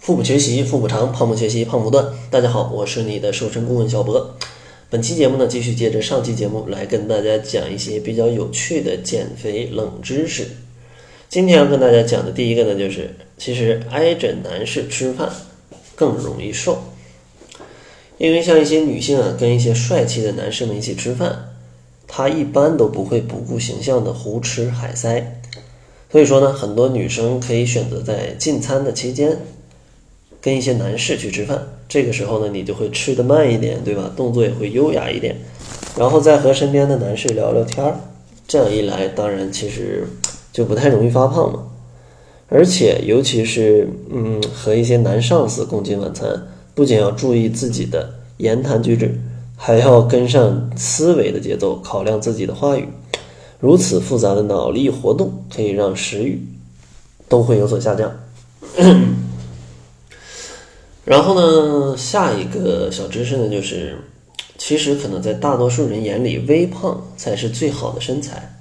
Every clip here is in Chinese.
腹部学习，腹部长；胖不学习，胖不断。大家好，我是你的瘦身顾问小博。本期节目呢，继续接着上期节目来跟大家讲一些比较有趣的减肥冷知识。今天要跟大家讲的第一个呢，就是其实挨着男士吃饭更容易瘦，因为像一些女性啊，跟一些帅气的男士们一起吃饭，他一般都不会不顾形象的胡吃海塞，所以说呢，很多女生可以选择在进餐的期间。跟一些男士去吃饭，这个时候呢，你就会吃得慢一点，对吧？动作也会优雅一点，然后再和身边的男士聊聊天儿，这样一来，当然其实就不太容易发胖嘛。而且，尤其是嗯，和一些男上司共进晚餐，不仅要注意自己的言谈举止，还要跟上思维的节奏，考量自己的话语。如此复杂的脑力活动，可以让食欲都会有所下降。然后呢，下一个小知识呢，就是其实可能在大多数人眼里，微胖才是最好的身材。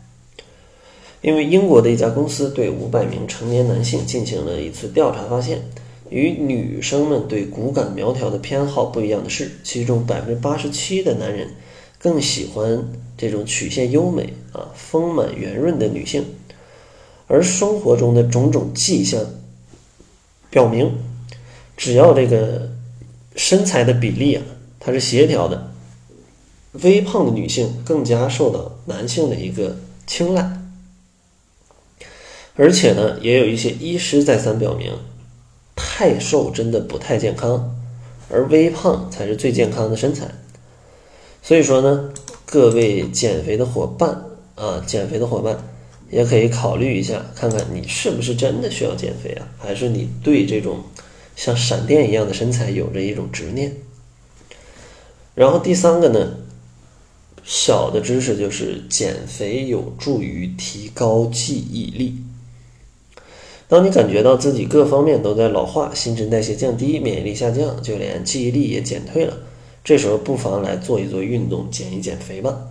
因为英国的一家公司对五百名成年男性进行了一次调查，发现与女生们对骨感苗条的偏好不一样的是，其中百分之八十七的男人更喜欢这种曲线优美啊、丰满圆润的女性，而生活中的种种迹象表明。只要这个身材的比例啊，它是协调的，微胖的女性更加受到男性的一个青睐。而且呢，也有一些医师再三表明，太瘦真的不太健康，而微胖才是最健康的身材。所以说呢，各位减肥的伙伴啊，减肥的伙伴也可以考虑一下，看看你是不是真的需要减肥啊，还是你对这种。像闪电一样的身材有着一种执念，然后第三个呢，小的知识就是减肥有助于提高记忆力。当你感觉到自己各方面都在老化，新陈代谢降低，免疫力下降，就连记忆力也减退了，这时候不妨来做一做运动，减一减肥吧。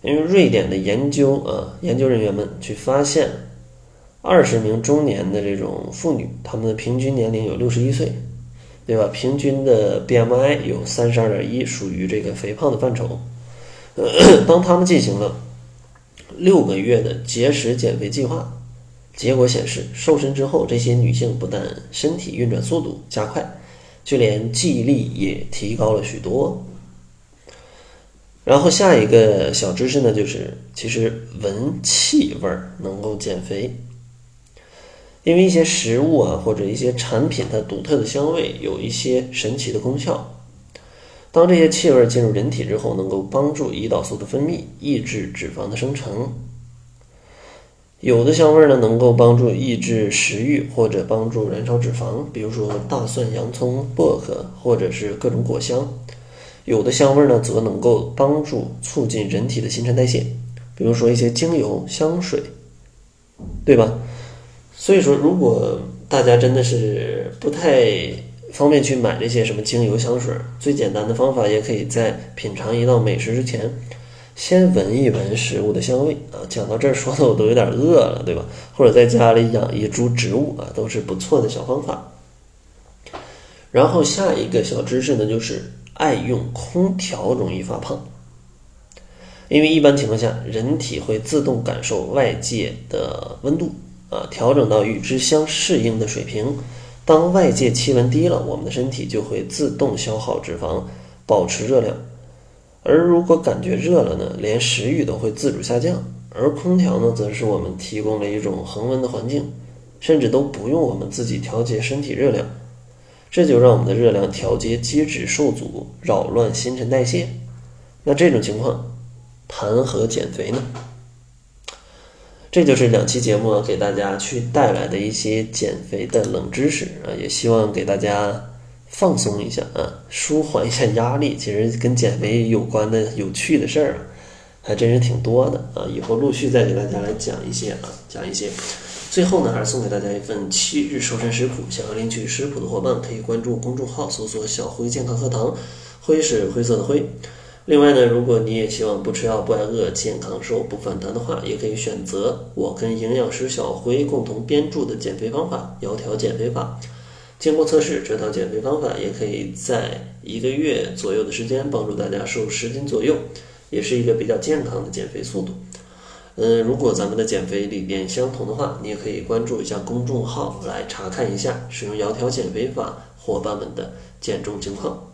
因为瑞典的研究啊，研究人员们去发现。二十名中年的这种妇女，她们的平均年龄有六十一岁，对吧？平均的 BMI 有三十二点一，属于这个肥胖的范畴。当他们进行了六个月的节食减肥计划，结果显示，瘦身之后，这些女性不但身体运转速度加快，就连记忆力也提高了许多。然后下一个小知识呢，就是其实闻气味儿能够减肥。因为一些食物啊，或者一些产品，它独特的香味有一些神奇的功效。当这些气味进入人体之后，能够帮助胰岛素的分泌，抑制脂肪的生成。有的香味呢，能够帮助抑制食欲，或者帮助燃烧脂肪，比如说大蒜、洋葱、薄荷，或者是各种果香。有的香味呢，则能够帮助促进人体的新陈代谢，比如说一些精油、香水，对吧？所以说，如果大家真的是不太方便去买这些什么精油香水，最简单的方法，也可以在品尝一道美食之前，先闻一闻食物的香味啊。讲到这儿，说的我都有点饿了，对吧？或者在家里养一株植物啊，都是不错的小方法。然后下一个小知识呢，就是爱用空调容易发胖，因为一般情况下，人体会自动感受外界的温度。啊，调整到与之相适应的水平。当外界气温低了，我们的身体就会自动消耗脂肪，保持热量。而如果感觉热了呢，连食欲都会自主下降。而空调呢，则是我们提供了一种恒温的环境，甚至都不用我们自己调节身体热量，这就让我们的热量调节机制受阻，扰乱新陈代谢。那这种情况，谈何减肥呢？这就是两期节目给大家去带来的一些减肥的冷知识啊，也希望给大家放松一下啊，舒缓一下压力。其实跟减肥有关的有趣的事儿啊，还真是挺多的啊。以后陆续再给大家来讲一些啊，讲一些。最后呢，还是送给大家一份七日瘦身食谱。想要领取食谱的伙伴，可以关注公众号，搜索“小辉健康课堂”，灰是灰色的灰。另外呢，如果你也希望不吃药不挨饿、健康瘦不反弹的话，也可以选择我跟营养师小辉共同编著的减肥方法——窈窕减肥法。经过测试，这套减肥方法也可以在一个月左右的时间帮助大家瘦十斤左右，也是一个比较健康的减肥速度。嗯，如果咱们的减肥理念相同的话，你也可以关注一下公众号来查看一下使用窈窕减肥法伙伴们的减重情况。